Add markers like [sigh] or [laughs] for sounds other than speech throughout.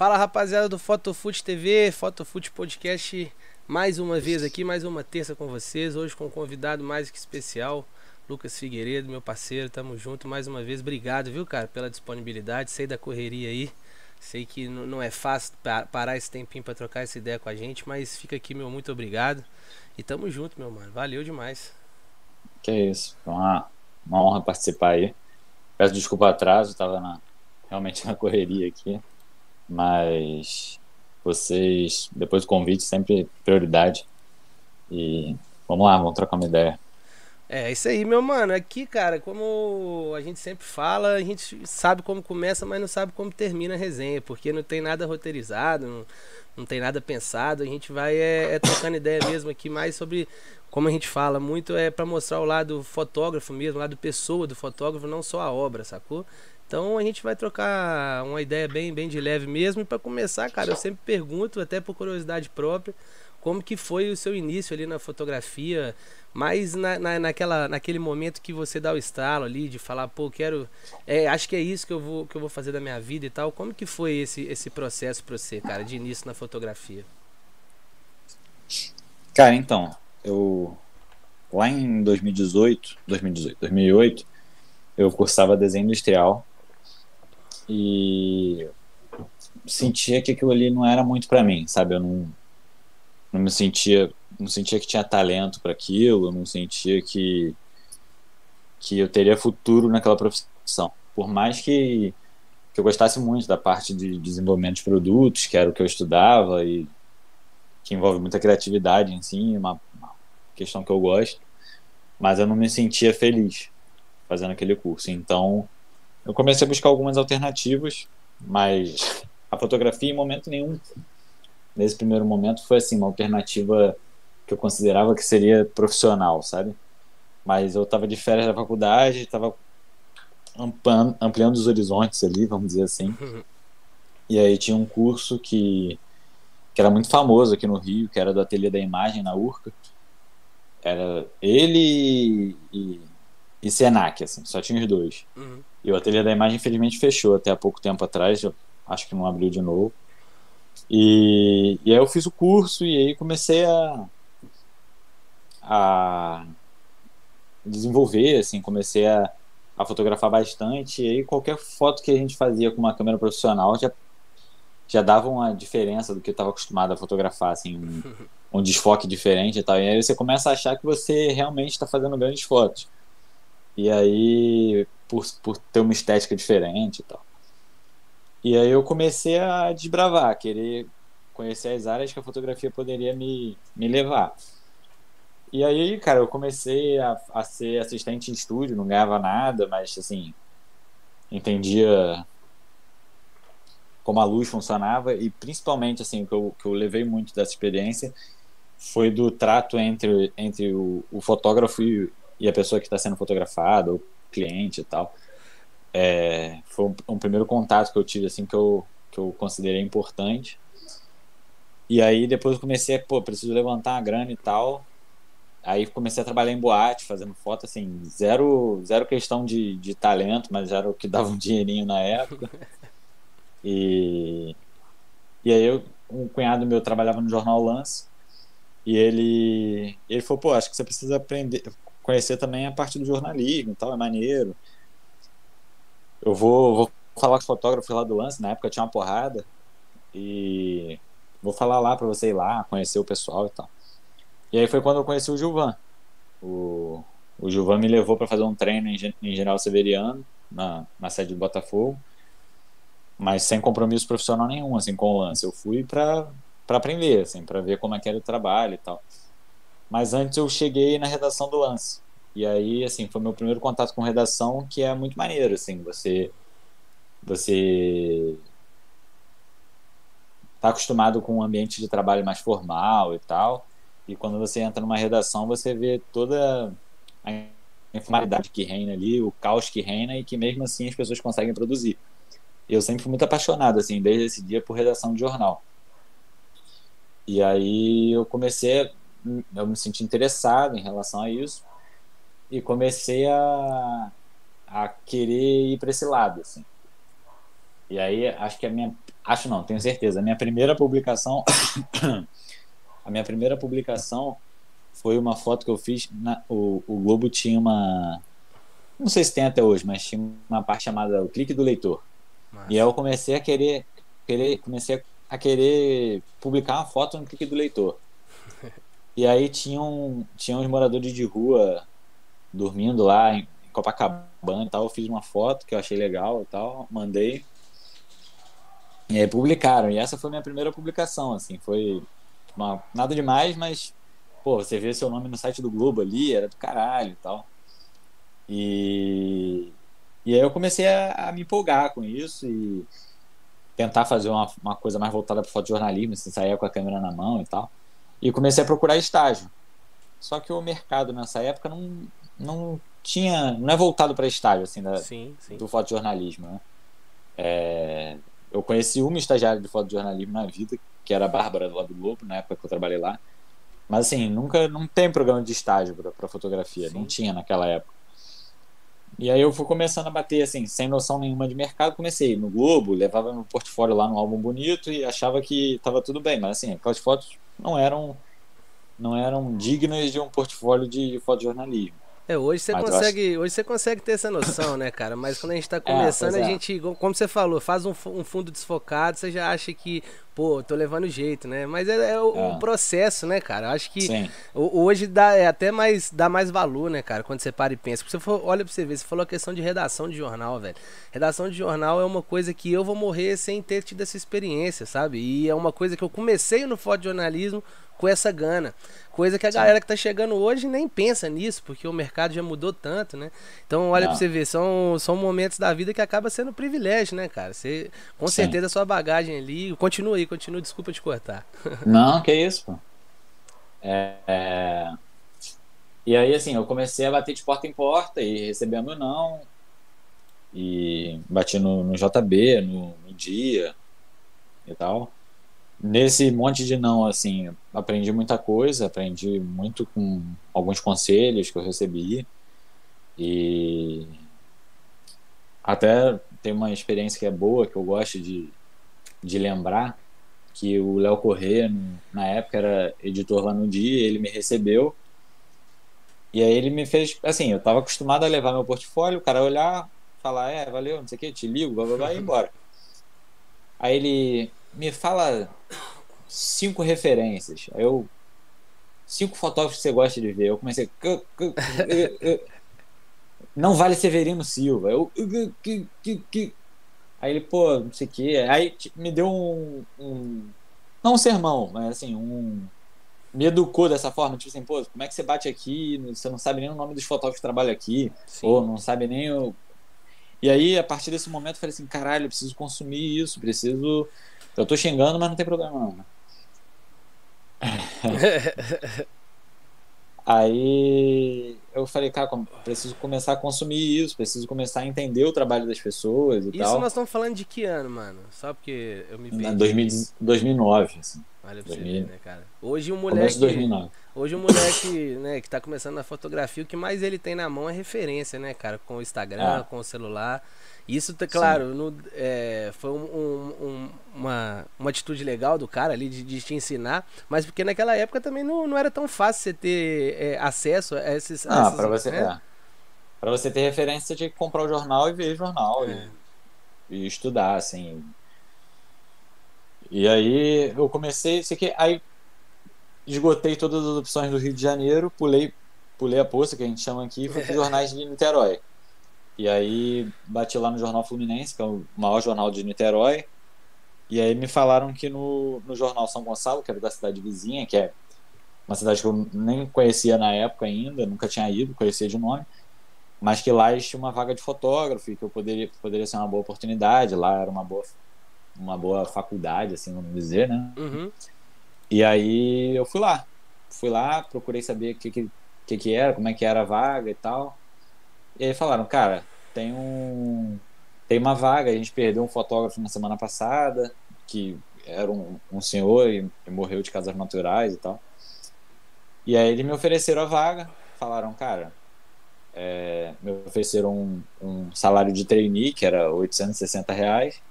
Fala rapaziada do Fotofute TV, Fotofute Podcast, mais uma vez aqui, mais uma terça com vocês. Hoje com um convidado mais que especial, Lucas Figueiredo, meu parceiro. Tamo junto mais uma vez. Obrigado, viu, cara, pela disponibilidade. Sei da correria aí. Sei que não é fácil parar esse tempinho para trocar essa ideia com a gente, mas fica aqui, meu muito obrigado. E tamo junto, meu mano. Valeu demais. Que isso. Uma, uma honra participar aí. Peço desculpa o atraso, tava na, realmente na correria aqui. Mas vocês, depois do convite, sempre prioridade. E vamos lá, vamos trocar uma ideia. É, isso aí, meu mano. Aqui, cara, como a gente sempre fala, a gente sabe como começa, mas não sabe como termina a resenha, porque não tem nada roteirizado, não, não tem nada pensado. A gente vai é, é trocando ideia mesmo aqui mais sobre, como a gente fala muito, é para mostrar o lado fotógrafo mesmo, o lado pessoa do fotógrafo, não só a obra, sacou? Então a gente vai trocar uma ideia bem, bem de leve mesmo. E para começar, cara, eu sempre pergunto, até por curiosidade própria, como que foi o seu início ali na fotografia, mas na, na, naquela, naquele momento que você dá o estalo ali de falar, pô, quero, é, acho que é isso que eu vou que eu vou fazer da minha vida e tal. Como que foi esse esse processo para você, cara, de início na fotografia? Cara, então, eu lá em 2018, 2018, 2008, eu cursava desenho industrial e sentia que aquilo ali não era muito para mim, sabe? Eu não, não me sentia, não sentia que tinha talento para aquilo, não sentia que que eu teria futuro naquela profissão. Por mais que, que eu gostasse muito da parte de desenvolvimento de produtos, que era o que eu estudava e que envolve muita criatividade em si, uma, uma questão que eu gosto, mas eu não me sentia feliz fazendo aquele curso. Então, eu comecei a buscar algumas alternativas, mas a fotografia em momento nenhum, nesse primeiro momento, foi assim, uma alternativa que eu considerava que seria profissional, sabe? Mas eu estava de férias da faculdade, estava ampliando, os horizontes ali, vamos dizer assim. E aí tinha um curso que, que era muito famoso aqui no Rio, que era do Ateliê da Imagem, na URCA. Era ele e, e Senac, assim, só tinha os dois. Uhum. E o ateliê da imagem, infelizmente, fechou até há pouco tempo atrás, acho que não abriu de novo. E, e aí eu fiz o curso e aí comecei a, a desenvolver, assim, comecei a, a fotografar bastante. E aí qualquer foto que a gente fazia com uma câmera profissional já, já dava uma diferença do que eu estava acostumado a fotografar, assim, um, [laughs] um desfoque diferente e tal. E aí você começa a achar que você realmente está fazendo grandes fotos. E aí por, por ter uma estética diferente e tal. E aí eu comecei a desbravar, querer conhecer as áreas que a fotografia poderia me, me levar. E aí, cara, eu comecei a, a ser assistente em estúdio, não ganhava nada, mas assim, entendia como a luz funcionava e principalmente assim, o que eu, que eu levei muito dessa experiência foi do trato entre, entre o, o fotógrafo e, e a pessoa que está sendo fotografada, ou cliente e tal. É, foi um, um, primeiro contato que eu tive, assim, que eu, que eu considerei importante. E aí depois eu comecei, pô, preciso levantar uma grana e tal. Aí comecei a trabalhar em boate, fazendo foto, assim, zero, zero questão de, de talento, mas era o que dava um dinheirinho na época. [laughs] E, e aí eu, um cunhado meu trabalhava no jornal Lance, e ele, ele falou, pô, acho que você precisa aprender, conhecer também a parte do jornalismo e tal, é maneiro. Eu vou, vou falar com os fotógrafos lá do lance, na época tinha uma porrada, e vou falar lá para você ir lá, conhecer o pessoal e tal. E aí foi quando eu conheci o Gilvan. O, o Gilvan me levou para fazer um treino em, em General Severiano, na, na sede do Botafogo, mas sem compromisso profissional nenhum, assim, com o lance. Eu fui para aprender, assim, para ver como é que era o trabalho e tal. Mas antes eu cheguei na redação do Lance. E aí, assim, foi meu primeiro contato com redação, que é muito maneiro, assim, você você tá acostumado com um ambiente de trabalho mais formal e tal, e quando você entra numa redação, você vê toda a informalidade que reina ali, o caos que reina e que mesmo assim as pessoas conseguem produzir. Eu sempre fui muito apaixonado, assim, desde esse dia por redação de jornal. E aí eu comecei eu me senti interessado em relação a isso e comecei a, a querer ir para esse lado, assim. E aí acho que a minha Acho não, tenho certeza. A minha primeira publicação. [coughs] a minha primeira publicação foi uma foto que eu fiz. Na, o, o Globo tinha uma. Não sei se tem até hoje, mas tinha uma parte chamada o clique do leitor. Massa. E aí eu comecei a querer, querer comecei a querer publicar uma foto no clique do leitor. [laughs] E aí tinham, tinham os moradores de rua dormindo lá em Copacabana e tal. Eu fiz uma foto que eu achei legal e tal, mandei. E aí publicaram. E essa foi minha primeira publicação, assim. Foi uma, nada demais, mas, pô, você vê seu nome no site do Globo ali, era do caralho e tal. E, e aí eu comecei a, a me empolgar com isso e tentar fazer uma, uma coisa mais voltada para fotojornalismo, assim, sair com a câmera na mão e tal. E comecei a procurar estágio. Só que o mercado nessa época não, não tinha. não é voltado para estágio, assim, da, sim, sim. do fotojornalismo, né? É, eu conheci uma estagiária de fotojornalismo na vida, que era a Bárbara do lado do Globo, na época que eu trabalhei lá. Mas assim, nunca não tem programa de estágio para fotografia, sim. não tinha naquela época. E aí eu fui começando a bater assim, sem noção nenhuma de mercado, comecei no Globo, levava meu portfólio lá no álbum bonito e achava que estava tudo bem, mas assim, aquelas fotos não eram não eram dignas de um portfólio de fotojornalismo. É, hoje você consegue, acho... hoje você consegue ter essa noção, né, cara? Mas quando a gente tá é, começando, é, a gente, como você falou, faz um, um, fundo desfocado, você já acha que, pô, tô levando jeito, né? Mas é, é o, é. processo, né, cara? Eu acho que Sim. hoje dá é até mais dá mais valor, né, cara, quando você para e pensa. Porque você for, olha pra você ver, você falou a questão de redação de jornal, velho. Redação de jornal é uma coisa que eu vou morrer sem ter tido essa experiência, sabe? E é uma coisa que eu comecei no fotojornalismo com essa gana. Coisa que a Sim. galera que tá chegando hoje nem pensa nisso, porque o mercado já mudou tanto, né? Então, olha Não. pra você ver, são, são momentos da vida que acaba sendo um privilégio, né, cara? Você, com Sim. certeza, a sua bagagem ali. Continua aí, continua, desculpa te cortar. [laughs] Não, que isso, pô. É, é... E aí, assim, eu comecei a bater de porta em porta e recebendo não. E bati no, no JB, no, no dia e tal nesse monte de não, assim, aprendi muita coisa, aprendi muito com alguns conselhos que eu recebi e até tem uma experiência que é boa, que eu gosto de, de lembrar, que o Léo Corrêa, na época, era editor lá no dia, ele me recebeu e aí ele me fez, assim, eu estava acostumado a levar meu portfólio, o cara olhar, falar, é, valeu, não sei o que, te ligo, blá, blá, blá, e embora. [laughs] Aí ele, me fala cinco referências. Aí eu. Cinco fotógrafos que você gosta de ver. Eu comecei. Não vale Severino Silva. Eu. Aí ele, pô, não sei o quê. Aí me deu um, um. Não um sermão, mas assim, um. Me educou dessa forma, tipo assim, pô, como é que você bate aqui? Você não sabe nem o nome dos fotógrafos que trabalham aqui, Sim. ou não sabe nem o. E aí, a partir desse momento, eu falei assim: caralho, eu preciso consumir isso, preciso eu tô xingando, mas não tem problema não. Né? [laughs] Aí eu falei, cara, preciso começar a consumir isso, preciso começar a entender o trabalho das pessoas e isso tal. Isso nós estamos falando de que ano, mano? Só porque eu me perdi. 2000, 2009, assim. Olha pra 2000, você ver, né, cara? Hoje um moleque. 2009. Hoje um moleque, [coughs] né, que tá começando na fotografia, o que mais ele tem na mão é referência, né, cara? Com o Instagram, é. com o celular. Isso, tá claro, no, é, foi um, um, uma, uma atitude legal do cara ali de, de, te ensinar, mas porque naquela época também não, não era tão fácil você ter é, acesso a esses. Ah, essas, pra você, né? é. Pra você ter referência, você tinha que comprar o jornal e ver o jornal e, é. e, estudar, assim. E aí eu comecei, isso aqui, aí esgotei todas as opções do Rio de Janeiro, pulei, pulei a poça, que a gente chama aqui, e fui para [laughs] jornais de Niterói. E aí bati lá no Jornal Fluminense, que é o maior jornal de Niterói. E aí me falaram que no, no Jornal São Gonçalo, que era da cidade vizinha, que é uma cidade que eu nem conhecia na época ainda, nunca tinha ido, conhecia de nome, mas que lá existia uma vaga de fotógrafo e que eu poderia, poderia ser uma boa oportunidade. Lá era uma boa, uma boa faculdade, assim, vamos dizer, né? Uhum. E aí eu fui lá. Fui lá, procurei saber o que, que, que, que era, como é que era a vaga e tal. E aí falaram, cara, tem um tem uma vaga, a gente perdeu um fotógrafo na semana passada, que era um, um senhor e, e morreu de casas naturais e tal. E aí eles me ofereceram a vaga, falaram, cara, é, me ofereceram um, um, salário de trainee, que era 860 reais,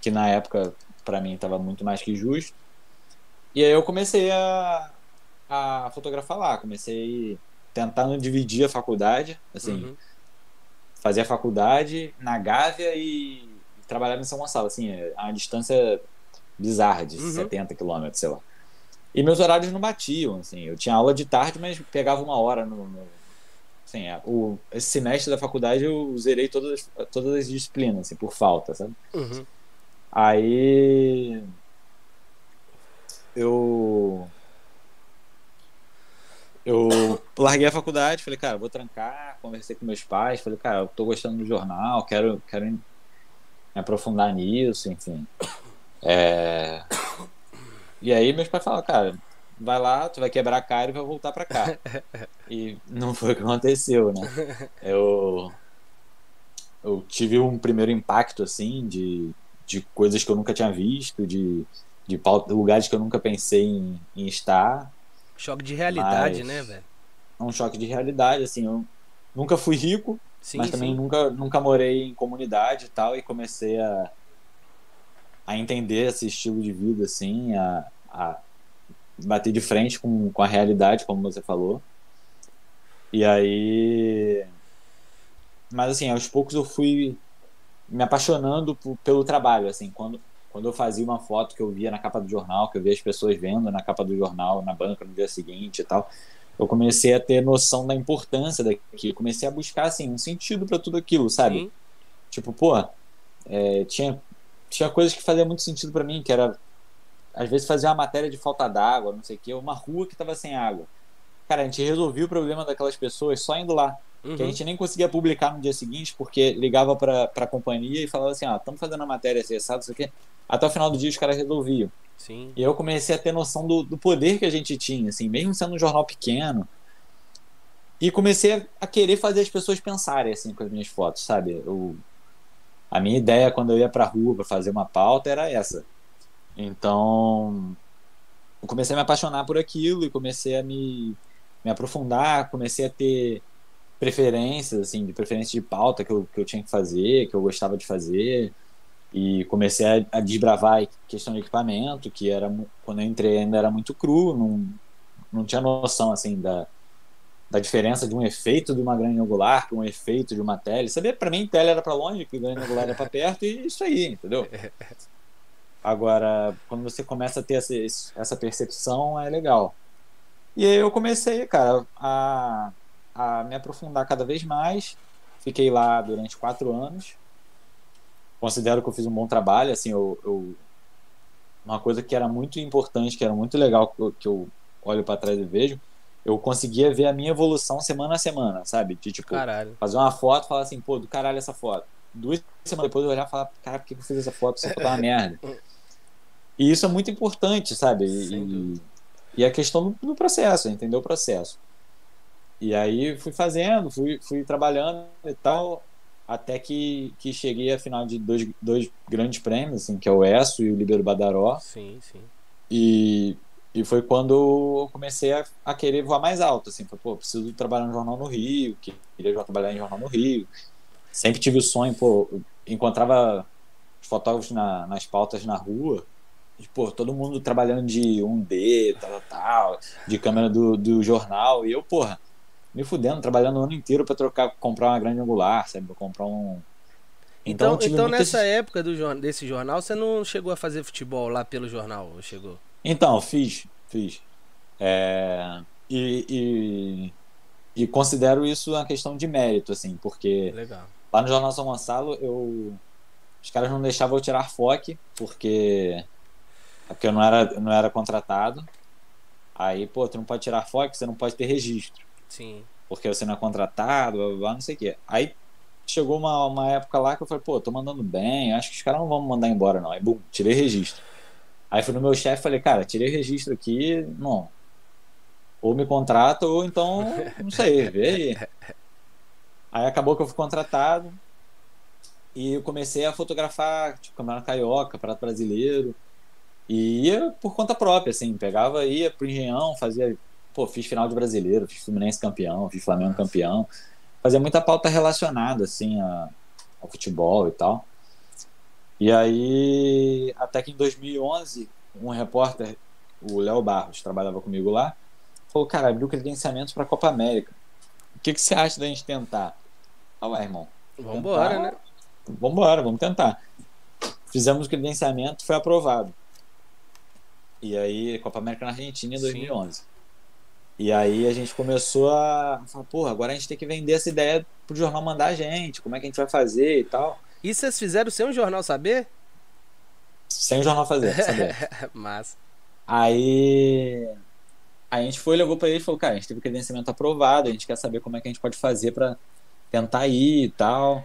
que na época para mim estava muito mais que justo. E aí eu comecei a, a fotografar lá, comecei tentando dividir a faculdade, assim, uhum. Fazer a faculdade na Gávea e, trabalhar em São Gonçalo, assim, é a uma distância bizarra de uhum. 70 quilômetros, sei lá. E meus horários não batiam, assim, eu tinha aula de tarde, mas pegava uma hora no, no assim, é, o, esse semestre da faculdade eu zerei todas, todas as disciplinas, assim, por falta, sabe? Uhum. Aí eu eu larguei a faculdade, falei, cara, vou trancar, conversei com meus pais, falei, cara, eu tô gostando do jornal, quero, quero me aprofundar nisso, enfim. É... E aí meus pais falaram, cara, vai lá, tu vai quebrar a cara e vai voltar para cá. [laughs] e não foi o que aconteceu, né? Eu, eu tive um primeiro impacto, assim, de, de coisas que eu nunca tinha visto, de, de lugares que eu nunca pensei em, em estar. Choque de realidade, né, velho? É um choque de realidade, assim, eu nunca fui rico, sim, mas também nunca, nunca morei em comunidade e tal, e comecei a, a entender esse estilo de vida, assim, a, a bater de frente com, com a realidade, como você falou. E aí. Mas assim, aos poucos eu fui me apaixonando pelo trabalho, assim, quando, quando eu fazia uma foto que eu via na capa do jornal, que eu via as pessoas vendo na capa do jornal, na banca no dia seguinte e tal, eu comecei a ter noção da importância daquilo, comecei a buscar, assim, um sentido para tudo aquilo, sabe? Sim. Tipo, pô, é, tinha, tinha coisas que faziam muito sentido para mim, que era às vezes fazia uma matéria de falta d'água, não sei o que, uma rua que estava sem água. Cara, a gente resolvia o problema daquelas pessoas só indo lá. Uhum. Que a gente nem conseguia publicar no dia seguinte, porque ligava para a companhia e falava assim: ah, estamos fazendo a matéria acessada, isso aqui. Até o final do dia os caras resolviam. Sim. E eu comecei a ter noção do, do poder que a gente tinha, assim, mesmo sendo um jornal pequeno. E comecei a querer fazer as pessoas pensarem, assim, com as minhas fotos, sabe? Eu, a minha ideia quando eu ia pra rua para fazer uma pauta era essa então, eu comecei a me apaixonar por aquilo e comecei a me, me aprofundar, comecei a ter preferências, assim, de preferência de pauta que eu, que eu tinha que fazer, que eu gostava de fazer. E comecei a, a desbravar a questão de equipamento, que era quando eu entrei ainda era muito cru, não, não tinha noção assim da, da diferença de um efeito de uma grande angular para um efeito de uma tele. Sabia para mim tele era para longe, que grande angular era para perto e isso aí, entendeu? [laughs] Agora, quando você começa a ter essa, essa percepção, é legal. E aí eu comecei, cara, a, a me aprofundar cada vez mais. Fiquei lá durante quatro anos. Considero que eu fiz um bom trabalho. Assim, eu, eu uma coisa que era muito importante, que era muito legal, que eu, que eu olho para trás e vejo, eu conseguia ver a minha evolução semana a semana, sabe? De tipo, caralho. fazer uma foto e falar assim, pô, do caralho essa foto. Duas semanas depois eu olhar e falar, cara, por que eu fiz essa foto? Essa foto é uma merda. E isso é muito importante, sabe? E, e a questão do, do, processo, entender o processo. E aí fui fazendo, fui, fui trabalhando e tal, até que, que cheguei a final de dois, dois grandes prêmios, assim, que é o ESSO e o Libero Badaró. Sim, sim. E, e foi quando eu comecei a, a querer voar mais alto, assim, foi, pô, preciso trabalhar no jornal no Rio, queria trabalhar em jornal no Rio. Sempre tive o sonho, pô, encontrava os fotógrafos na, nas pautas na rua, pô, todo mundo trabalhando de 1D, tal, tal, de câmera do, do jornal, e eu, porra, me fudendo, trabalhando o ano inteiro para trocar, comprar uma grande angular, sabe? Pra comprar um. Então, então, então muitas... nessa época do, desse jornal, você não chegou a fazer futebol lá pelo jornal, chegou? Então, fiz, fiz. É, e, e, e, considero isso uma questão de mérito, assim, porque Legal. lá no Jornal São Gonçalo, eu, os caras não deixavam eu tirar foque, porque porque eu não era, não era contratado. Aí, pô, tu não pode tirar foto, você não pode ter registro. Sim. Porque você não é contratado, blá, blá, blá, não sei o quê. Aí chegou uma, uma época lá que eu falei, pô, tô mandando bem, acho que os caras não vão me mandar embora, não. Aí, bum, tirei registro. Aí fui no meu chefe e falei, cara, tirei registro aqui, não. Ou me contrata, ou então, [laughs] não sei, vê aí. Aí acabou que eu fui contratado e eu comecei a fotografar, tipo, Campeonato Carioca, Prato Brasileiro. E ia por conta própria, assim, pegava, ia pro Engenhão, fazia, pô, fiz final de brasileiro, fiz Fluminense campeão, fiz Flamengo campeão, fazia muita pauta relacionada, assim, a, ao futebol e tal. E aí, até que em 2011, um repórter, o Léo Barros, trabalhava comigo lá, falou: Cara, abriu credenciamento para a Copa América. O que, que você acha da gente tentar? Ah, ué, irmão. Vambora, tentar, né? Vambora, vamos tentar. Fizemos o credenciamento, foi aprovado. E aí, Copa América na Argentina em 2011. Sim. E aí a gente começou a falar, porra, agora a gente tem que vender essa ideia pro jornal mandar a gente, como é que a gente vai fazer e tal. E vocês fizeram sem o jornal saber? Sem o jornal fazer, saber. [laughs] Mas. Aí a gente foi, levou para ele e falou, cara, a gente teve o credenciamento aprovado, a gente quer saber como é que a gente pode fazer para tentar ir e tal.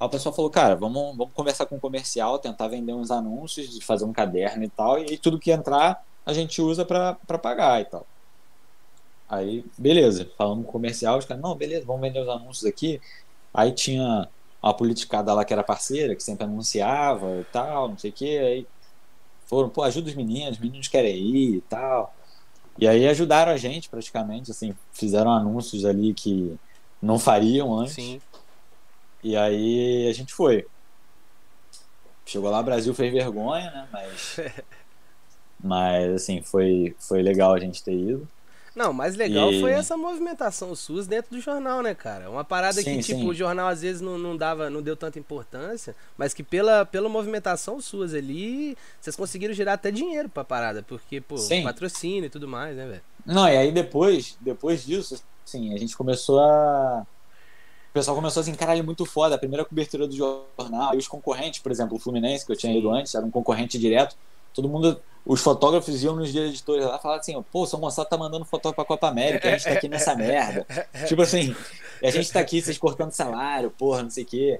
Aí o pessoal falou, cara, vamos, vamos conversar com o comercial, tentar vender uns anúncios, fazer um caderno e tal, e tudo que entrar a gente usa para pagar e tal. Aí, beleza, falamos com o comercial, os caras, não, beleza, vamos vender os anúncios aqui. Aí tinha uma politicada lá que era parceira, que sempre anunciava e tal, não sei o que, aí foram, pô, ajuda os meninos, os meninos querem ir e tal. E aí ajudaram a gente praticamente, assim, fizeram anúncios ali que não fariam antes. Sim. E aí a gente foi. Chegou lá, o Brasil fez vergonha, né? Mas. [laughs] mas, assim, foi, foi legal a gente ter ido. Não, mais legal e... foi essa movimentação SUS dentro do jornal, né, cara? Uma parada sim, que, tipo, sim. o jornal às vezes não, não dava, não deu tanta importância, mas que pela, pela movimentação SUS ali, vocês conseguiram gerar até dinheiro pra parada, porque, pô, sim. patrocínio e tudo mais, né, velho? Não, e aí depois, depois disso, assim, a gente começou a. O pessoal começou assim, caralho, muito foda. A primeira cobertura do jornal. E os concorrentes, por exemplo, o Fluminense, que eu tinha ido antes, era um concorrente direto. Todo mundo, os fotógrafos iam nos diretores lá falar assim: pô, São Gonçalo tá mandando fotógrafo pra Copa América, a gente tá aqui nessa merda. [laughs] tipo assim, a gente tá aqui, vocês cortando salário, porra, não sei o quê.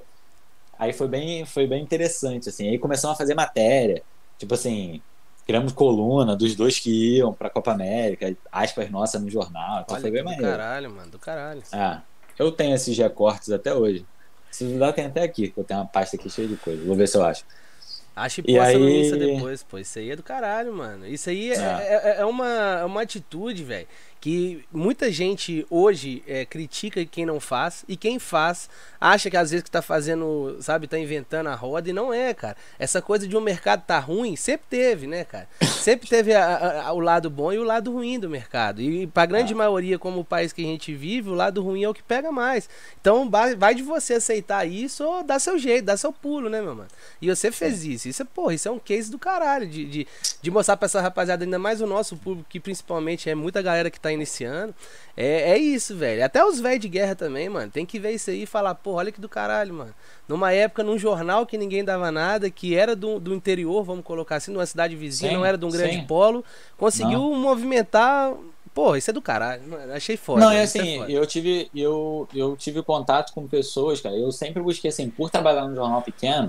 Aí foi bem, foi bem interessante, assim. Aí começamos a fazer matéria. Tipo assim, criamos coluna dos dois que iam pra Copa América, aspas nossas no jornal. Então Olha, foi bem do maneiro. caralho, mano, do caralho. Ah, eu tenho esses recortes até hoje. Se duvidar, tem até aqui, que eu tenho uma pasta aqui cheia de coisa. Vou ver se eu acho. Acho que posta aí... no Insta depois, pô. Isso aí é do caralho, mano. Isso aí é, é, é, é uma, é uma atitude, velho, que muita gente hoje é, critica quem não faz e quem faz acha que às vezes que tá fazendo, sabe, tá inventando a roda e não é, cara. Essa coisa de um mercado tá ruim, sempre teve, né, cara? [coughs] Sempre teve a, a, o lado bom e o lado ruim do mercado. E pra grande ah. maioria, como o país que a gente vive, o lado ruim é o que pega mais. Então vai de você aceitar isso ou dar seu jeito, dar seu pulo, né, meu mano? E você fez é. isso. Isso é, porra, isso é um case do caralho de, de, de mostrar pra essa rapaziada, ainda mais o nosso público, que principalmente é muita galera que tá iniciando. É, é isso, velho. Até os velhos de guerra também, mano. Tem que ver isso aí e falar, pô, olha que do caralho, mano. Numa época, num jornal que ninguém dava nada, que era do, do interior, vamos colocar assim, numa cidade vizinha, sim, não era de um grande sim. polo, conseguiu não. movimentar. Pô, isso é do caralho. Achei foda. Não, é assim, é eu tive, eu, eu tive contato com pessoas, cara. Eu sempre busquei, assim, por trabalhar num jornal pequeno,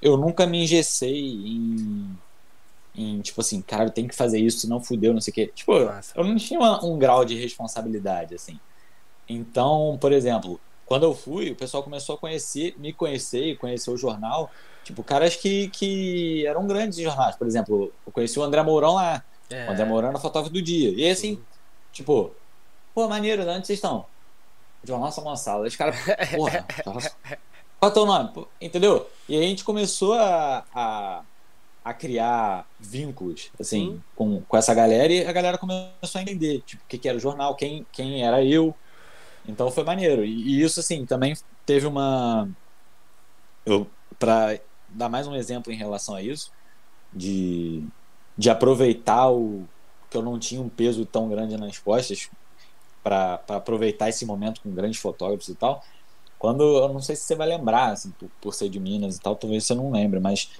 eu nunca me engessei em em tipo assim, cara, tem que fazer isso, senão fudeu, não sei o quê. Tipo, Nossa. eu não tinha uma, um grau de responsabilidade, assim. Então, por exemplo, quando eu fui, o pessoal começou a conhecer, me conhecer e conhecer o jornal, tipo, caras que, que eram grandes jornais. Por exemplo, eu conheci o André Mourão lá. É. O André Mourão era fotógrafo do dia. E assim, Sim. tipo, pô, maneiro, onde vocês estão? Jornal São Gonçalo. Os caras, porra, [laughs] qual é o teu nome? Entendeu? E aí a gente começou a, a a criar vínculos, assim, com, com essa galera e a galera começou a entender, tipo, o que, que era o jornal, quem, quem era eu. Então foi maneiro. E, e isso, assim, também teve uma. Eu, pra dar mais um exemplo em relação a isso, de, de aproveitar o. que eu não tinha um peso tão grande nas costas, para aproveitar esse momento com grandes fotógrafos e tal. Quando, eu não sei se você vai lembrar, assim, por, por ser de Minas e tal, talvez você não lembre, mas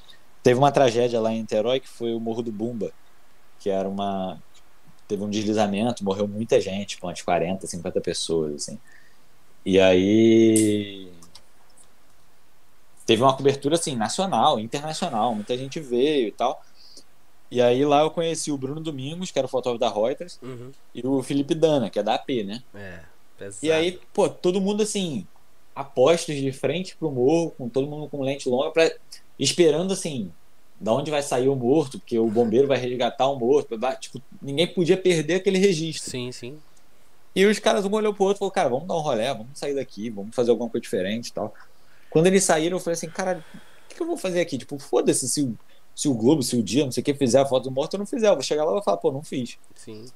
Teve uma tragédia lá em Niterói que foi o Morro do Bumba, que era uma. Teve um deslizamento, morreu muita gente, umas 40, 50 pessoas, assim. E aí. Teve uma cobertura, assim, nacional, internacional, muita gente veio e tal. E aí lá eu conheci o Bruno Domingos, que era o fotógrafo da Reuters, uhum. e o Felipe Dana, que é da AP, né? É, pesado. E aí, pô, todo mundo assim, apostos de frente pro morro, com todo mundo com lente longa, pra esperando assim, da onde vai sair o morto, porque o bombeiro vai resgatar o morto. Tipo, ninguém podia perder aquele registro. Sim, sim. E os caras, um olhou pro outro e falou, cara, vamos dar um rolé, vamos sair daqui, vamos fazer alguma coisa diferente e tal. Quando eles saíram, eu falei assim, cara, que, que eu vou fazer aqui? Tipo, foda-se se o, se o Globo, se o dia, não sei o que, fizer a foto do morto, eu não fizer. Eu vou chegar lá e vou falar, pô, não fiz. Sim.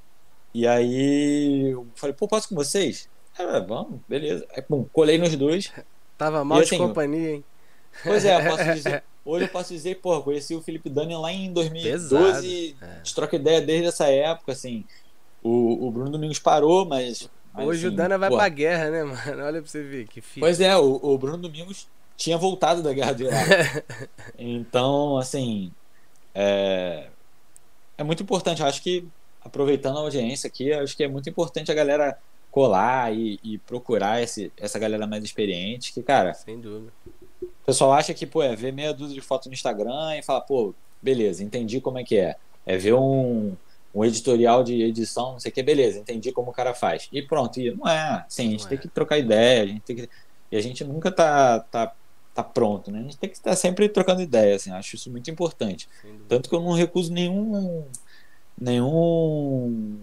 E aí eu falei, pô, posso com vocês? Ah, vamos, beleza. Aí, bom, colei nos dois. Tava mal E de assim, companhia, hein? Pois é, eu posso [laughs] dizer, hoje eu posso dizer, pô, conheci o Felipe Dani lá em 2012, Pesado, a é. troca ideia desde essa época, assim. O, o Bruno Domingos parou, mas. mas, Hoje assim, o Dana vai pô, pra guerra, né, mano? Olha pra você ver que fita. Pois é, o, o Bruno Domingos tinha voltado da guerra do Iraque. [laughs] então, assim. É, é muito importante. Eu acho que, aproveitando a audiência aqui, eu acho que é muito importante a galera colar e, e procurar esse, essa galera mais experiente. Que, cara, Sem dúvida. o pessoal acha que, pô, é ver meia dúzia de foto no Instagram e falar, pô, beleza, entendi como é que é. É ver um, um editorial de edição, não sei o que, beleza, entendi como o cara faz. E pronto, e não é. Assim, a gente Não tem é. que trocar ideia, a gente tem que. E a gente nunca tá, tá, tá pronto, né? A gente tem que estar sempre trocando ideia, assim, acho isso muito importante. Tanto que eu não recuso nenhum nenhum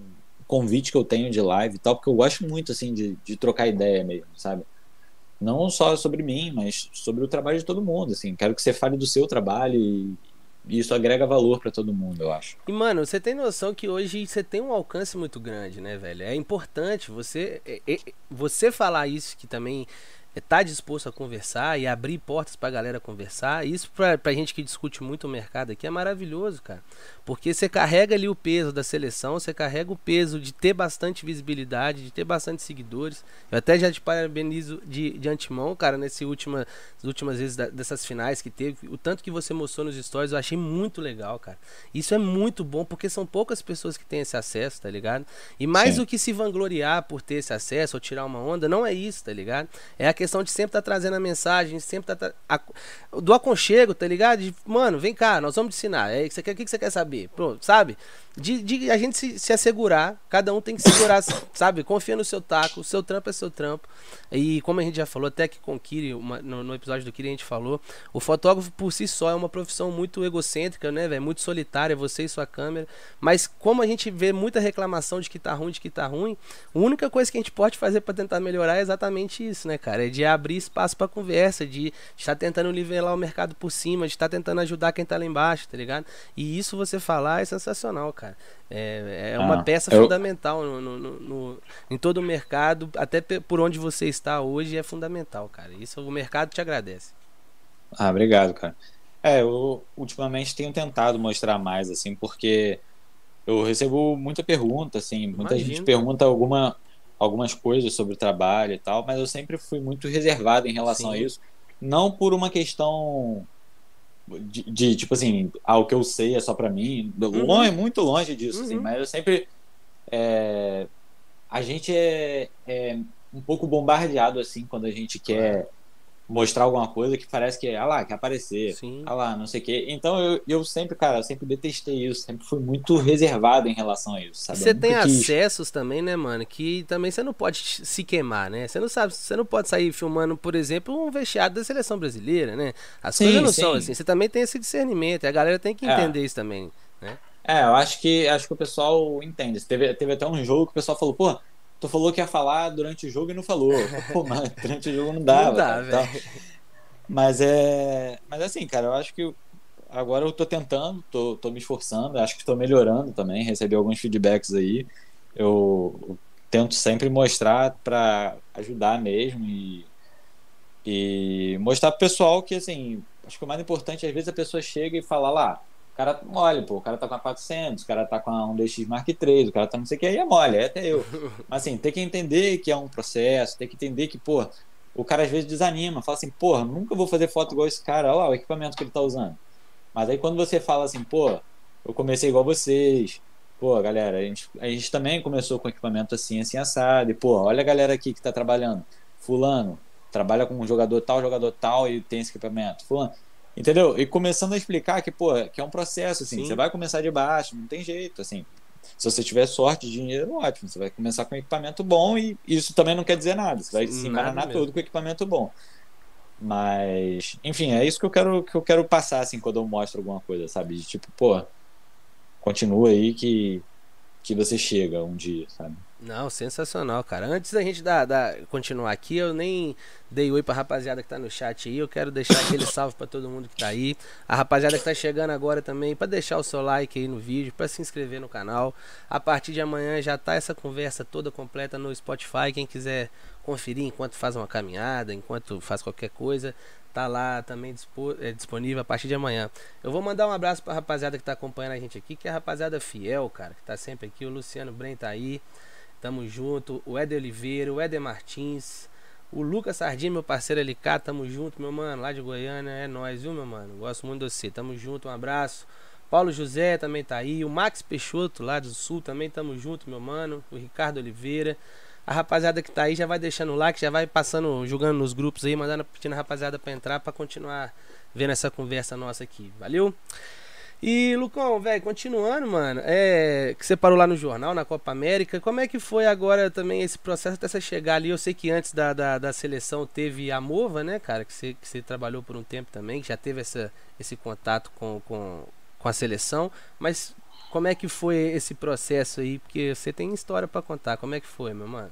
convite que eu tenho de live e tal, porque eu gosto muito assim de, de trocar ideia mesmo, sabe? Não só sobre mim, mas sobre o trabalho de todo mundo, assim. Quero que você fale do seu trabalho e, isso agrega valor pra todo mundo, eu acho. E, mano, você tem noção que hoje você tem um alcance muito grande, né, velho? É importante você, é- é- você falar isso que também é, tá disposto a conversar e abrir portas pra galera conversar. Isso pra, pra gente que discute muito o mercado aqui é maravilhoso, cara. Porque você carrega ali o peso da seleção, você carrega o peso de ter bastante visibilidade, de ter bastante seguidores. Eu até já te parabenizo de, de antemão, cara, nesse última, últimas vezes da- dessas finais que teve. O tanto que você mostrou nos stories, eu achei muito legal, cara. Isso é muito bom, porque são poucas pessoas que têm esse acesso, tá ligado? E mais Sim. do que se vangloriar por ter esse acesso ou tirar uma onda, não é isso, tá ligado? É a questão de sempre estar trazendo a mensagem, sempre tá, tra- a- do aconchego, tá ligado? De, mano, vem cá, nós vamos te ensinar. É, você quer, o que você quer saber? Pronto, sabe? De, de a gente se, se assegurar, cada um tem que segurar, [coughs] sabe? Confia no seu taco, o seu trampo é seu trampo. E como a gente já falou, até que com o Kiri, uma- no, no episódio do Kiri a gente falou, o fotógrafo por si só é uma profissão muito egocêntrica, né, velho? Muito solitária, você e sua câmera. Mas como a gente vê muita reclamação de que tá ruim, de que tá ruim, a única coisa que a gente pode fazer pra tentar melhorar é exatamente isso, né, cara? É de abrir espaço pra conversa, de estar tentando nivelar o mercado por cima, de estar tentando ajudar quem tá lá embaixo, tá ligado? E isso você falar é sensacional, cara. É, é uma Ah, peça eu- fundamental no, no- no- no- em todo o mercado, até por onde você está hoje é fundamental, cara. Isso o mercado te agradece. Ah, obrigado, cara. É, eu ultimamente tenho tentado mostrar mais, assim, porque eu recebo muita pergunta, assim, muita Imagino. gente pergunta alguma, algumas coisas sobre o trabalho e tal, mas eu sempre fui muito reservado em relação Sim. a isso. Não por uma questão de, de, tipo assim, ah, o que eu sei é só pra mim. Uhum. Longe, muito longe disso, assim, Uhum. mas eu sempre. é, a gente é, é um pouco bombardeado, assim, quando a gente quer mostrar alguma coisa que parece que, ah lá, quer aparecer. Sim. Ah lá, não sei o quê. Então eu, eu sempre, cara, eu sempre detestei isso, sempre fui muito reservado em relação a isso, sabe? Você tem quis- acessos também, né, mano? Que também você não pode se queimar, né? Você não sabe, você não pode sair filmando, por exemplo, um vestiário da seleção brasileira, né? As Sim, coisas não são sim. assim. Você também tem esse discernimento. A galera tem que É. entender isso também. Né? É, eu acho que acho que o pessoal entende. Teve, teve até um jogo que o pessoal falou, pô, tu falou que ia falar durante o jogo e não falou. [laughs] Pô, mas durante o jogo não dava. não dá, velho. Mas é. Mas assim, cara, eu acho que agora eu tô tentando, tô, tô me esforçando, acho que tô melhorando também, recebi alguns feedbacks aí. Eu, tento sempre mostrar pra ajudar mesmo e, e mostrar pro pessoal que, assim, acho que o mais importante, às vezes a pessoa chega e fala lá, o cara olha, pô, o cara tá com a 400, o cara tá com a 1DX Mark III, o cara tá não sei o que, aí é mole, é até eu. [laughs] Mas assim, tem que entender que é um processo, tem que entender que, pô, o cara às vezes desanima, fala assim, porra, nunca vou fazer foto igual esse cara, olha lá o equipamento que ele tá usando. Mas aí quando você fala assim, pô, eu comecei igual vocês, pô, galera, a gente, a gente também começou com equipamento assim, assim, assado, e pô, olha a galera aqui que tá trabalhando, fulano, trabalha com um jogador tal, jogador tal, e tem esse equipamento, fulano, entendeu? E começando a explicar que, pô, que é um processo, assim, Sim. você vai começar de baixo, não tem jeito, assim, se você tiver sorte de dinheiro, ótimo. Você vai começar com equipamento bom e isso também não quer dizer nada. Você vai se embaranar todo com equipamento bom. Mas, enfim, é isso que eu quero que eu quero passar assim quando eu mostro alguma coisa, sabe? De tipo, pô, continua aí que que você chega um dia, sabe? Não, sensacional, cara. Antes da gente dar, dar, continuar aqui, eu nem dei oi pra rapaziada que tá no chat aí. Eu quero deixar aquele salve para todo mundo que tá aí. A rapaziada que tá chegando agora também, para deixar o seu like aí no vídeo, para se inscrever no canal. A partir de amanhã já tá essa conversa toda completa no Spotify. Quem quiser conferir enquanto faz uma caminhada, enquanto faz qualquer coisa, tá lá também é, disponível a partir de amanhã. Eu vou mandar um abraço pra rapaziada que tá acompanhando a gente aqui, que é a rapaziada fiel, cara, que tá sempre aqui. O Luciano Bren tá aí. Tamo junto. O Éder Oliveira, o Éder Martins, o Lucas Sardinha, meu parceiro LK, tamo junto, meu mano, lá de Goiânia. É nóis, viu, meu mano? Gosto muito de você. Tamo junto, um abraço. Paulo José também tá aí. O Max Peixoto, lá do Sul, também tamo junto, meu mano. O Ricardo Oliveira. A rapaziada que tá aí já vai deixando o like, já vai passando, jogando nos grupos aí, mandando, pedindo a rapaziada pra entrar pra continuar vendo essa conversa nossa aqui. Valeu? E, Lucão, velho, continuando, mano, é, que você parou lá no jornal, na Copa América, como é que foi agora também esse processo até você chegar ali? Eu sei que antes da, da, da seleção teve a Mova, né, cara, que você, que você trabalhou por um tempo também, que já teve essa, esse contato com, com, com a seleção, mas como é que foi esse processo aí? Porque você tem história para contar, como é que foi, meu mano?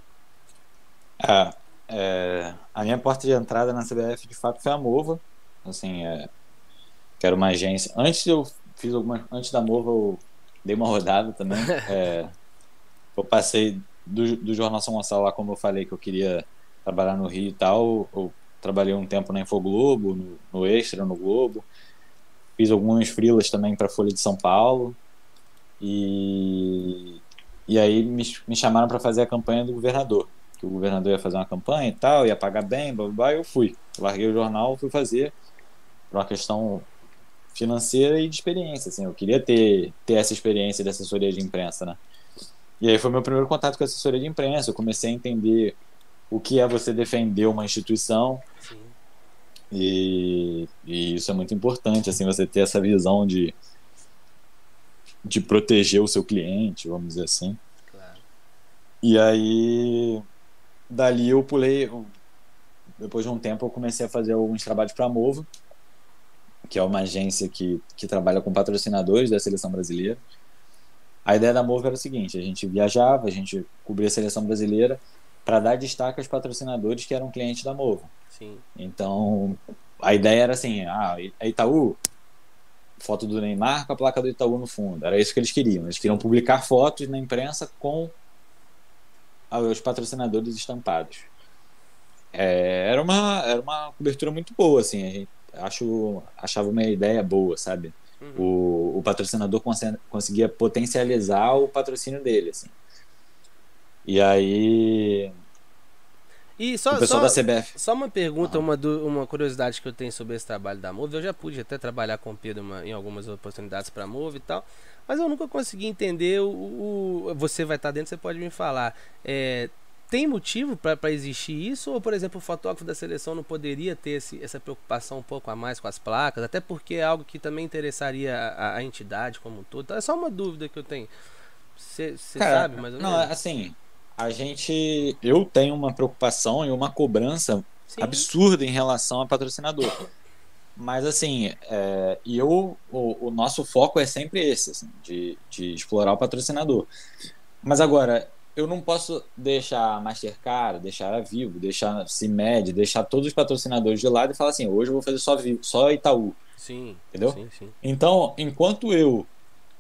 Ah, é, a minha porta de entrada na CBF de fato foi a Mova, assim, é, que era uma agência. Antes eu fiz alguma. Antes da Mova eu dei uma rodada também. [laughs] É, eu passei do, do Jornal São Gonçalo lá, como eu falei, que eu queria trabalhar no Rio e tal. Eu trabalhei um tempo na Infoglobo, no, no Extra, no Globo. Fiz alguns frilas também para Folha de São Paulo. E, e aí me, me chamaram para fazer a campanha do governador. Que o governador ia fazer uma campanha e tal, ia pagar bem, blá, blá, blá eu fui. larguei o jornal, fui fazer. Por uma questão financeira e de experiência, assim, eu queria ter, ter essa experiência de assessoria de imprensa, né? E aí foi meu primeiro contato com a assessoria de imprensa, eu comecei a entender o que é você defender uma instituição e, e, isso é muito importante, assim, você ter essa visão de de proteger o seu cliente, vamos dizer assim. Claro. E aí dali eu pulei, depois de um tempo eu comecei a fazer alguns trabalhos para a Movo, que é uma agência que, que trabalha com patrocinadores da seleção brasileira. A ideia da Move era o seguinte: a gente viajava, a gente cobria a seleção brasileira para dar destaque aos patrocinadores que eram clientes da Move. Sim. Então, a ideia era assim: ah, é Itaú, foto do Neymar com a placa do Itaú no fundo. Era isso que eles queriam. Eles queriam publicar fotos na imprensa com os patrocinadores estampados. É, era, uma, era uma cobertura muito boa, assim. A gente, acho, achava uma ideia boa, sabe? Uhum. O, o patrocinador cons conseguia potencializar o patrocínio dele, assim. E aí. E só, o pessoal só, da CBF. Só uma pergunta, uma, uma curiosidade que eu tenho sobre esse trabalho da Move. Eu já pude até trabalhar com o Pedro uma, em algumas oportunidades para a Move e tal. Mas eu nunca consegui entender o, o, Você vai estar dentro, você pode me falar. É, tem motivo para existir isso? Ou, por exemplo, o fotógrafo da seleção não poderia ter esse, essa preocupação um pouco a mais com as placas? Até porque é algo que também interessaria a, a entidade como um todo. É só uma dúvida que eu tenho. Você sabe menos? Não, assim, a gente. Eu tenho uma preocupação e uma cobrança Sim. absurda em relação a patrocinador. Mas assim, é, eu, o, o, nosso foco é sempre esse, assim, de, de explorar o patrocinador. Mas agora, eu não posso deixar a Mastercard, deixar a Vivo, deixar a CIMED, deixar todos os patrocinadores de lado e falar assim, hoje eu vou fazer só Vivo, só Itaú. Sim. Entendeu? Sim, sim. Então, enquanto eu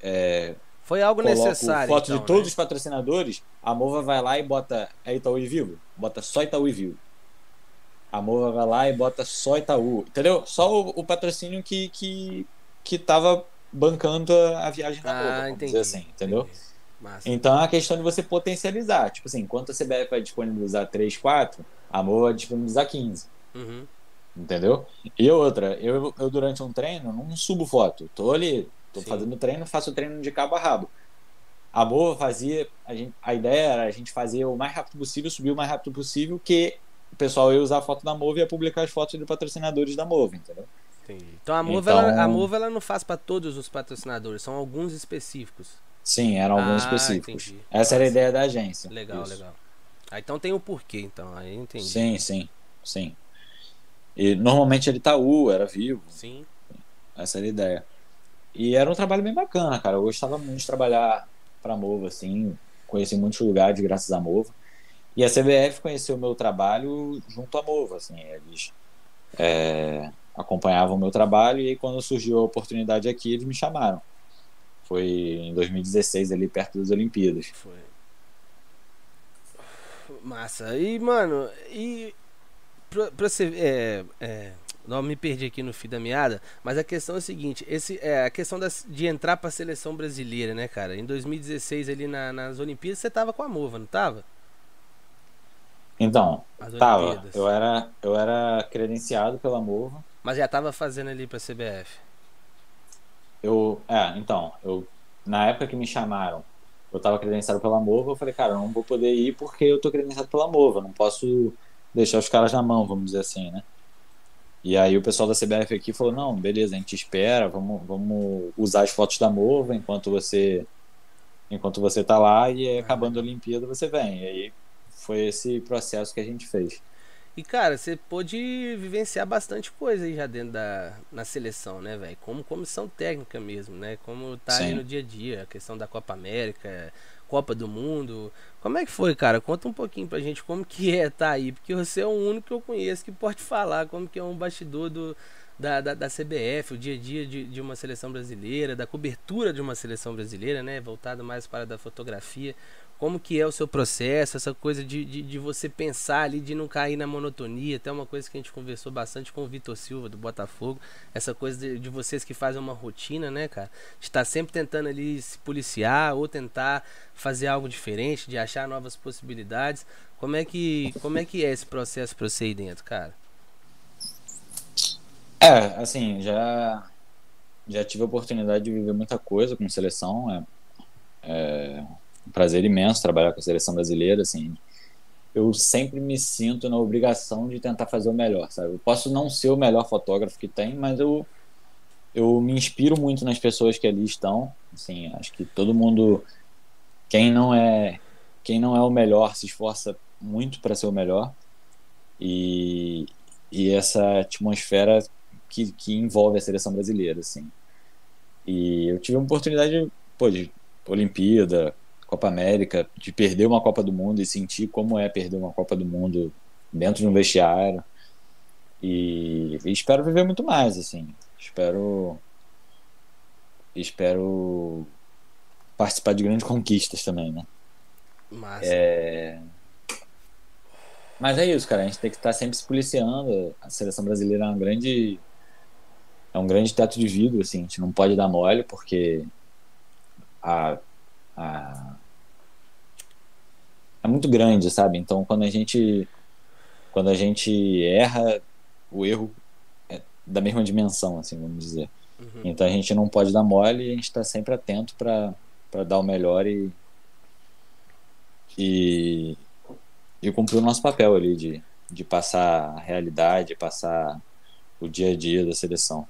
é, foi algo necessário. Foto então, de todos né? os patrocinadores, a Mova vai lá e bota é Itaú e Vivo, bota só Itaú e Vivo. A Mova vai lá e bota só Itaú, entendeu? Só o, o patrocínio que que que tava bancando a, a viagem da ah, Mova, entendi, assim, entendeu? Entendi. Massa. Então é a questão de você potencializar. Tipo assim, enquanto a CBF vai disponibilizar 3, 4, a Moa vai disponibilizar 15. Uhum. Entendeu? E outra, eu, eu durante um treino não subo foto. Tô ali, tô Sim. fazendo treino, faço o treino de cabo a rabo. A Moa fazia, a, gente, a ideia era a gente fazer o mais rápido possível, subir o mais rápido possível, que o pessoal ia usar a foto da Move e ia publicar as fotos de patrocinadores da Move, entendeu? Entendi. Então a Move, então... Ela, a Move ela não faz para todos os patrocinadores, são alguns específicos. Sim, eram alguns ah, específicos. Entendi. Essa era a ideia da agência. Legal, isso. legal. Ah, então tem o um porquê, então. Aí entendi. Sim, sim, sim. E normalmente ele Itaú, era vivo. Sim. Essa era a ideia. E era um trabalho bem bacana, cara. Eu gostava muito de trabalhar para Mova, assim, conheci muitos lugares graças a Mova. E a CBF conheceu o meu trabalho junto à Mova, assim, eles é, acompanhavam o meu trabalho e aí quando surgiu a oportunidade aqui, eles me chamaram. Foi em 2016, ali perto das Olimpíadas. Foi. Massa. E, mano, e pra, pra você. É, é, não me perdi aqui no fim da meada, mas a questão é a seguinte: esse, é, a questão das, de entrar pra seleção brasileira, né, cara? Em 2016, ali na, nas Olimpíadas, você tava com a Mova, não tava? Então, tava. Eu era, eu era credenciado pela Mova. Mas já tava fazendo ali pra CBF. Eu, é, então, eu na época que me chamaram, eu tava credenciado pela Mova, eu falei, cara, eu não vou poder ir porque eu tô credenciado pela Mova, não posso deixar os caras na mão, vamos dizer assim, né? E aí o pessoal da CBF aqui falou, não, beleza, a gente espera, vamos, vamos usar as fotos da Mova enquanto você enquanto você tá lá e acabando a Olimpíada você vem. E aí foi esse processo que a gente fez. E cara, você pôde vivenciar bastante coisa aí já dentro da na seleção, né, velho? Como comissão técnica mesmo, né? Como tá Sim. aí no dia a dia, a questão da Copa América, Copa do Mundo. Como é que foi, cara? Conta um pouquinho pra gente como que é tá aí, porque você é o único que eu conheço que pode [laughs] falar como que é um bastidor do, da, da, da CBF, o dia a dia de, de uma seleção brasileira, da cobertura de uma seleção brasileira, né? Voltado mais para da fotografia como que é o seu processo, essa coisa de, de, de, você pensar ali, de não cair na monotonia, até uma coisa que a gente conversou bastante com o Vitor Silva do Botafogo, essa coisa de, de vocês que fazem uma rotina, né, cara, de estar sempre tentando ali se policiar ou tentar fazer algo diferente, de achar novas possibilidades. Como é que, como é que é esse processo para você aí dentro, cara? É, assim, já já tive a oportunidade de viver muita coisa com seleção, é, é um prazer imenso trabalhar com a seleção brasileira, assim. Eu sempre me sinto na obrigação de tentar fazer o melhor, sabe? Eu posso não ser o melhor fotógrafo que tem, mas eu eu me inspiro muito nas pessoas que ali estão. Assim, acho que todo mundo quem não é quem não é o melhor se esforça muito para ser o melhor. E, e essa atmosfera que, que envolve a seleção brasileira, assim. E eu tive a oportunidade, pô, de Olimpíada, Copa América, de perder uma Copa do Mundo e sentir como é perder uma Copa do Mundo dentro de um vestiário. E, e espero viver muito mais, assim. Espero espero participar de grandes conquistas também, né? Massa. É... Mas é isso, cara. A gente tem que estar sempre se policiando. A seleção brasileira é um grande é um grande teto de vidro, assim. A gente não pode dar mole porque a, a é muito grande, sabe? Então quando a gente quando a gente erra, o erro é da mesma dimensão, assim, vamos dizer. Uhum. Então a gente não pode dar mole e a gente está sempre atento para dar o melhor e, e, e cumprir o nosso papel ali de, de passar a realidade, passar o dia a dia da seleção.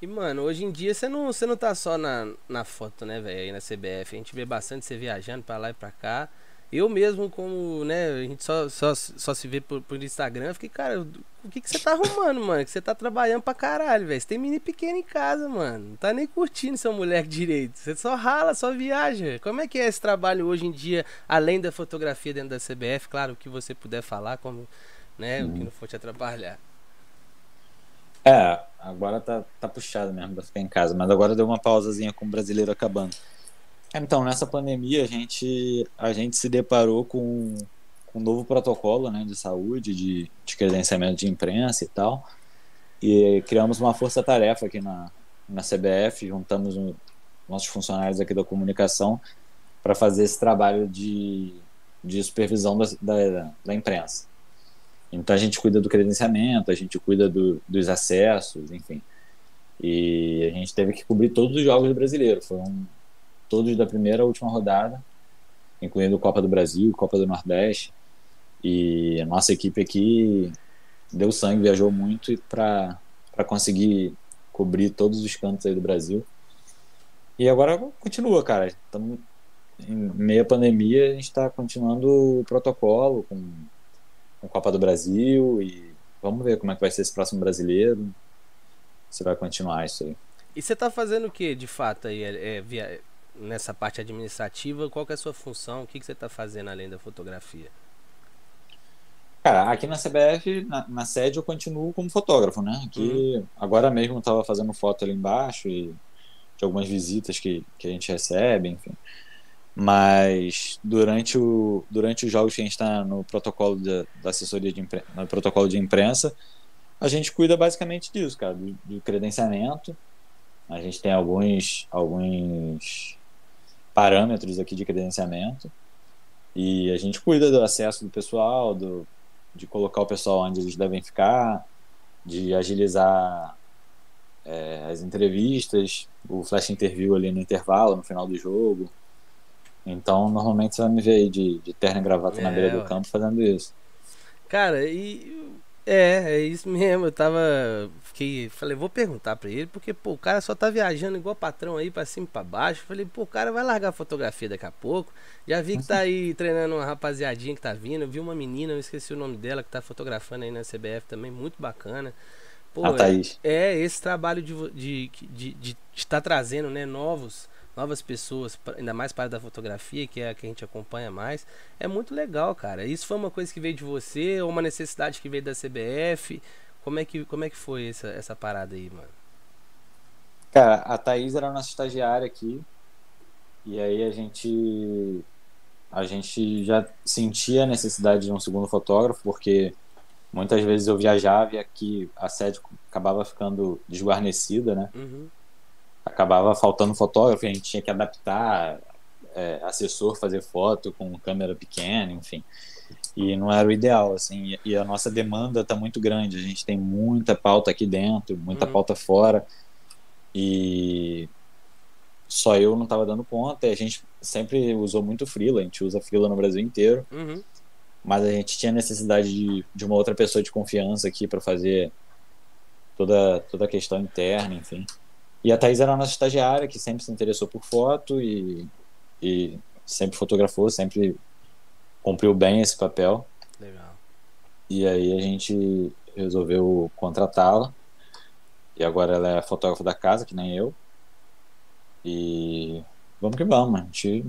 E, mano, hoje em dia você não, você não tá só na, na foto, né, velho, aí na CBF. A gente vê bastante você viajando pra lá e pra cá. Eu mesmo, como, né, a gente só, só, só se vê por, por Instagram, fiquei, cara, o que, que você tá arrumando, mano? Que você tá trabalhando pra caralho, velho. Você tem mini pequeno em casa, mano. Não tá nem curtindo seu moleque direito. Você só rala, só viaja. Como é que é esse trabalho hoje em dia, além da fotografia dentro da CBF? Claro, o que você puder falar, como, né, o que não for te atrapalhar. É, agora tá, tá puxado mesmo pra ficar em casa, mas agora deu uma pausazinha com o brasileiro acabando. Então, nessa pandemia, a gente, a gente se deparou com, com um novo protocolo né, de saúde, de, de credenciamento de imprensa e tal. E criamos uma força-tarefa aqui na, na CBF, juntamos um, nossos funcionários aqui da comunicação para fazer esse trabalho de, de supervisão da, da, da, imprensa. Então a gente cuida do credenciamento, a gente cuida do, dos acessos, enfim. E a gente teve que cobrir todos os jogos do brasileiro. Foram todos da primeira à última rodada, incluindo Copa do Brasil, Copa do Nordeste. E a nossa equipe aqui deu sangue, viajou muito para conseguir cobrir todos os cantos aí do Brasil. E agora continua, cara. Estamos em meia pandemia, a gente está continuando o protocolo com, com Copa do Brasil e vamos ver como é que vai ser esse próximo brasileiro. Se vai continuar isso aí. E você está fazendo o que de fato aí? É, é, via nessa parte administrativa, qual que é a sua função? O que, que você está fazendo além da fotografia? Cara, aqui na CBF, na, na sede, eu continuo como fotógrafo, né? Aqui, uhum. agora mesmo eu estava fazendo foto ali embaixo e de algumas visitas que, que a gente recebe, enfim. Mas durante, o, durante os jogos que a gente está no protocolo de, da assessoria de imprensa, no protocolo de imprensa, a gente cuida basicamente disso, cara, do, do credenciamento. A gente tem alguns, alguns parâmetros aqui de credenciamento e a gente cuida do acesso do pessoal, do, de colocar o pessoal onde eles devem ficar, de agilizar é, as entrevistas, o flash interview ali no intervalo, no final do jogo. Então, normalmente você vai me ver aí de, de terno e gravata é, na beira do campo fazendo isso. Cara, e. É, é isso mesmo. Eu tava. Fiquei, falei, vou perguntar pra ele, porque, pô, o cara só tá viajando igual patrão aí pra cima e pra baixo. Falei, pô, o cara vai largar a fotografia daqui a pouco. Já vi que tá aí treinando uma rapaziadinha que tá vindo. Eu vi uma menina, eu esqueci o nome dela, que tá fotografando aí na CBF também, muito bacana. Pô, a Thaís. É, é esse trabalho de estar de, de, de, de tá trazendo, né, novos novas pessoas, ainda mais para da fotografia, que é a que a gente acompanha mais, é muito legal, cara. Isso foi uma coisa que veio de você ou uma necessidade que veio da CBF? Como é que, como é que foi essa, essa parada aí, mano? Cara, a Thaís era a nossa estagiária aqui. E aí a gente a gente já sentia a necessidade de um segundo fotógrafo, porque muitas vezes eu viajava e aqui a sede acabava ficando desguarnecida, né? Uhum acabava faltando fotógrafo, a gente tinha que adaptar é, assessor fazer foto com câmera pequena, enfim. E não era o ideal, assim. E a nossa demanda está muito grande. A gente tem muita pauta aqui dentro, muita uhum. pauta fora. E só eu não estava dando conta. A gente sempre usou muito freela, a gente usa freela no Brasil inteiro. Uhum. Mas a gente tinha necessidade de, de uma outra pessoa de confiança aqui para fazer toda, toda a questão interna, enfim. E a Thais era a nossa estagiária, que sempre se interessou por foto e, e sempre fotografou, sempre cumpriu bem esse papel. Legal. E aí a gente resolveu contratá-la. E agora ela é fotógrafa da casa, que nem eu. E vamos que vamos, a gente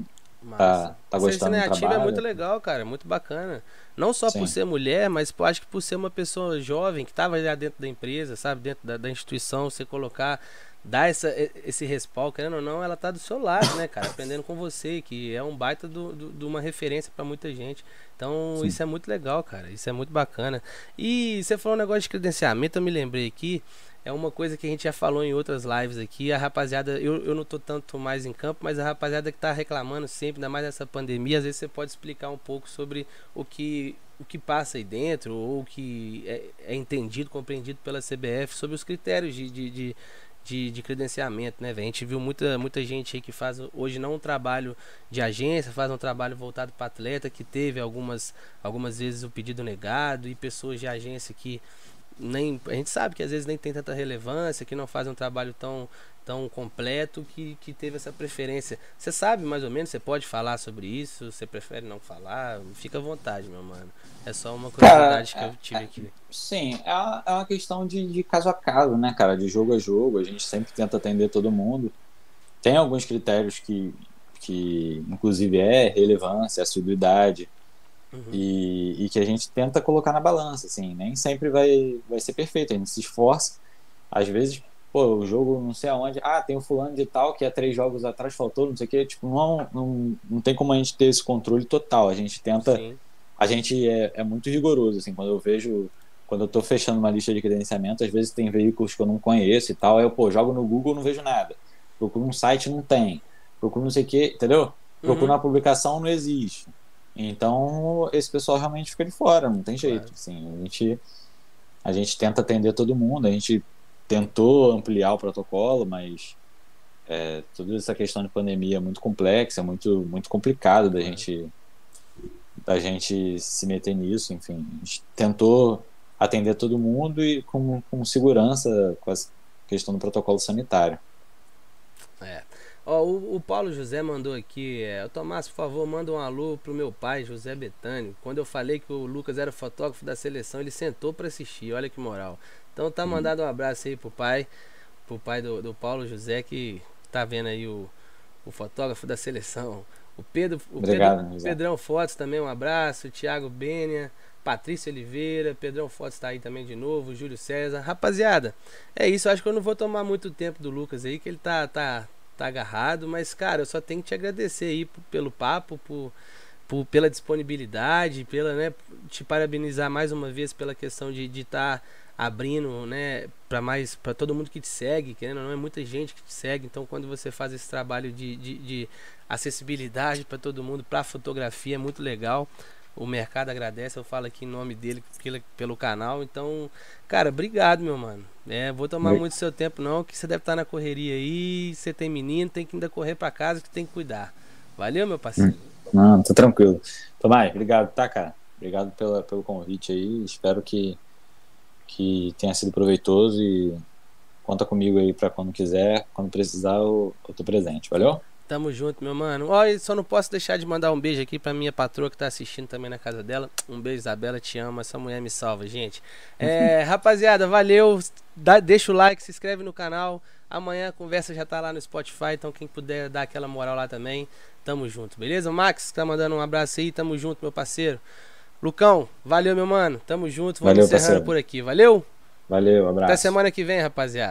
tá, tá gostando do trabalho. é muito legal, cara, é muito bacana. Não só Sim. por ser mulher, mas eu acho que por ser uma pessoa jovem que estava já dentro da empresa, sabe, dentro da, da instituição, você colocar dar essa, esse respaldo, querendo ou não, ela tá do seu lado, né, cara? Aprendendo com você, que é um baita de do, do, do, uma referência para muita gente. Então, Sim. isso é muito legal, cara. Isso é muito bacana. E você falou um negócio de credenciamento, eu me lembrei aqui. É uma coisa que a gente já falou em outras lives aqui. A rapaziada, eu, eu não tô tanto mais em campo, mas a rapaziada que tá reclamando sempre, ainda mais nessa pandemia, às vezes você pode explicar um pouco sobre o que o que passa aí dentro, ou o que é, é entendido, compreendido pela CBF sobre os critérios de, de, de de, de credenciamento, né, velho? A gente viu muita, muita gente aí que faz hoje não um trabalho de agência, faz um trabalho voltado para atleta, que teve algumas, algumas vezes o pedido negado, e pessoas de agência que nem a gente sabe que às vezes nem tem tanta relevância, que não fazem um trabalho tão tão completo que, que teve essa preferência. Você sabe mais ou menos, você pode falar sobre isso, você prefere não falar? Fica à vontade, meu mano. É só uma curiosidade cara, que eu tive aqui. Sim, é uma, é uma questão de, de caso a caso, né, cara? De jogo a jogo. A gente sempre tenta atender todo mundo. Tem alguns critérios que, que inclusive, é relevância, assiduidade. Uhum. E, e que a gente tenta colocar na balança, assim, nem sempre vai, vai ser perfeito, a gente se esforça, às vezes pô, o jogo não sei aonde, ah, tem o fulano de tal que há três jogos atrás faltou, não sei o que, tipo, não, não, não tem como a gente ter esse controle total, a gente tenta, Sim. a gente é, é muito rigoroso, assim, quando eu vejo, quando eu tô fechando uma lista de credenciamento, às vezes tem veículos que eu não conheço e tal, aí eu, pô, jogo no Google não vejo nada, procuro um site, não tem, procuro não sei o que, entendeu? Procuro uhum. uma publicação, não existe. Então, esse pessoal realmente fica de fora, não tem jeito, claro. assim, a gente a gente tenta atender todo mundo, a gente tentou ampliar o protocolo, mas é, toda essa questão de pandemia é muito complexa, é muito, muito complicado da gente da gente se meter nisso, enfim, a gente tentou atender todo mundo e com, com segurança com a questão do protocolo sanitário. É. Ó, o, o, Paulo José mandou aqui, é, Tomás, por favor, manda um alô pro meu pai, José Betânio. Quando eu falei que o Lucas era fotógrafo da seleção, ele sentou para assistir, olha que moral. Então tá mandado um abraço aí pro pai, pro pai do, do Paulo José que tá vendo aí o, o fotógrafo da seleção. O Pedro, o Obrigado, Pedro. Pedrão Fotos também, um abraço. Thiago Bênia, Patrícia Oliveira, Pedrão Fotos tá aí também de novo, Júlio César. Rapaziada, é isso. Acho que eu não vou tomar muito tempo do Lucas aí, que ele tá, tá, tá agarrado. Mas, cara, eu só tenho que te agradecer aí pelo papo, por, por- pela disponibilidade, pela, né, te parabenizar mais uma vez pela questão de estar abrindo, né, para mais para todo mundo que te segue, querendo ou não é muita gente que te segue, então quando você faz esse trabalho de, de, de acessibilidade para todo mundo, para fotografia é muito legal. O mercado agradece, eu falo aqui em nome dele pelo canal. Então, cara, obrigado, meu mano. É, vou tomar muito seu tempo não, que você deve estar na correria aí, você tem menino, tem que ainda correr para casa que tem que cuidar. Valeu, meu parceiro. Não, tô tranquilo. Tomás, obrigado, tá, cara? Obrigado pela, pelo convite aí. Espero que, que tenha sido proveitoso e conta comigo aí pra quando quiser. Quando precisar, eu, eu tô presente. Valeu? Tamo junto, meu mano. Olha, só não posso deixar de mandar um beijo aqui pra minha patroa que tá assistindo também na casa dela. Um beijo, Isabela, te amo. Essa mulher me salva, gente. É, [laughs] rapaziada, valeu. Dá, deixa o like, se inscreve no canal. Amanhã a conversa já tá lá no Spotify, então quem puder dar aquela moral lá também, tamo junto, beleza? O Max tá mandando um abraço aí, tamo junto, meu parceiro. Lucão, valeu, meu mano. Tamo junto, vamos Valeu, encerrando parceiro. por aqui, valeu? Valeu, abraço. Até semana que vem, rapaziada.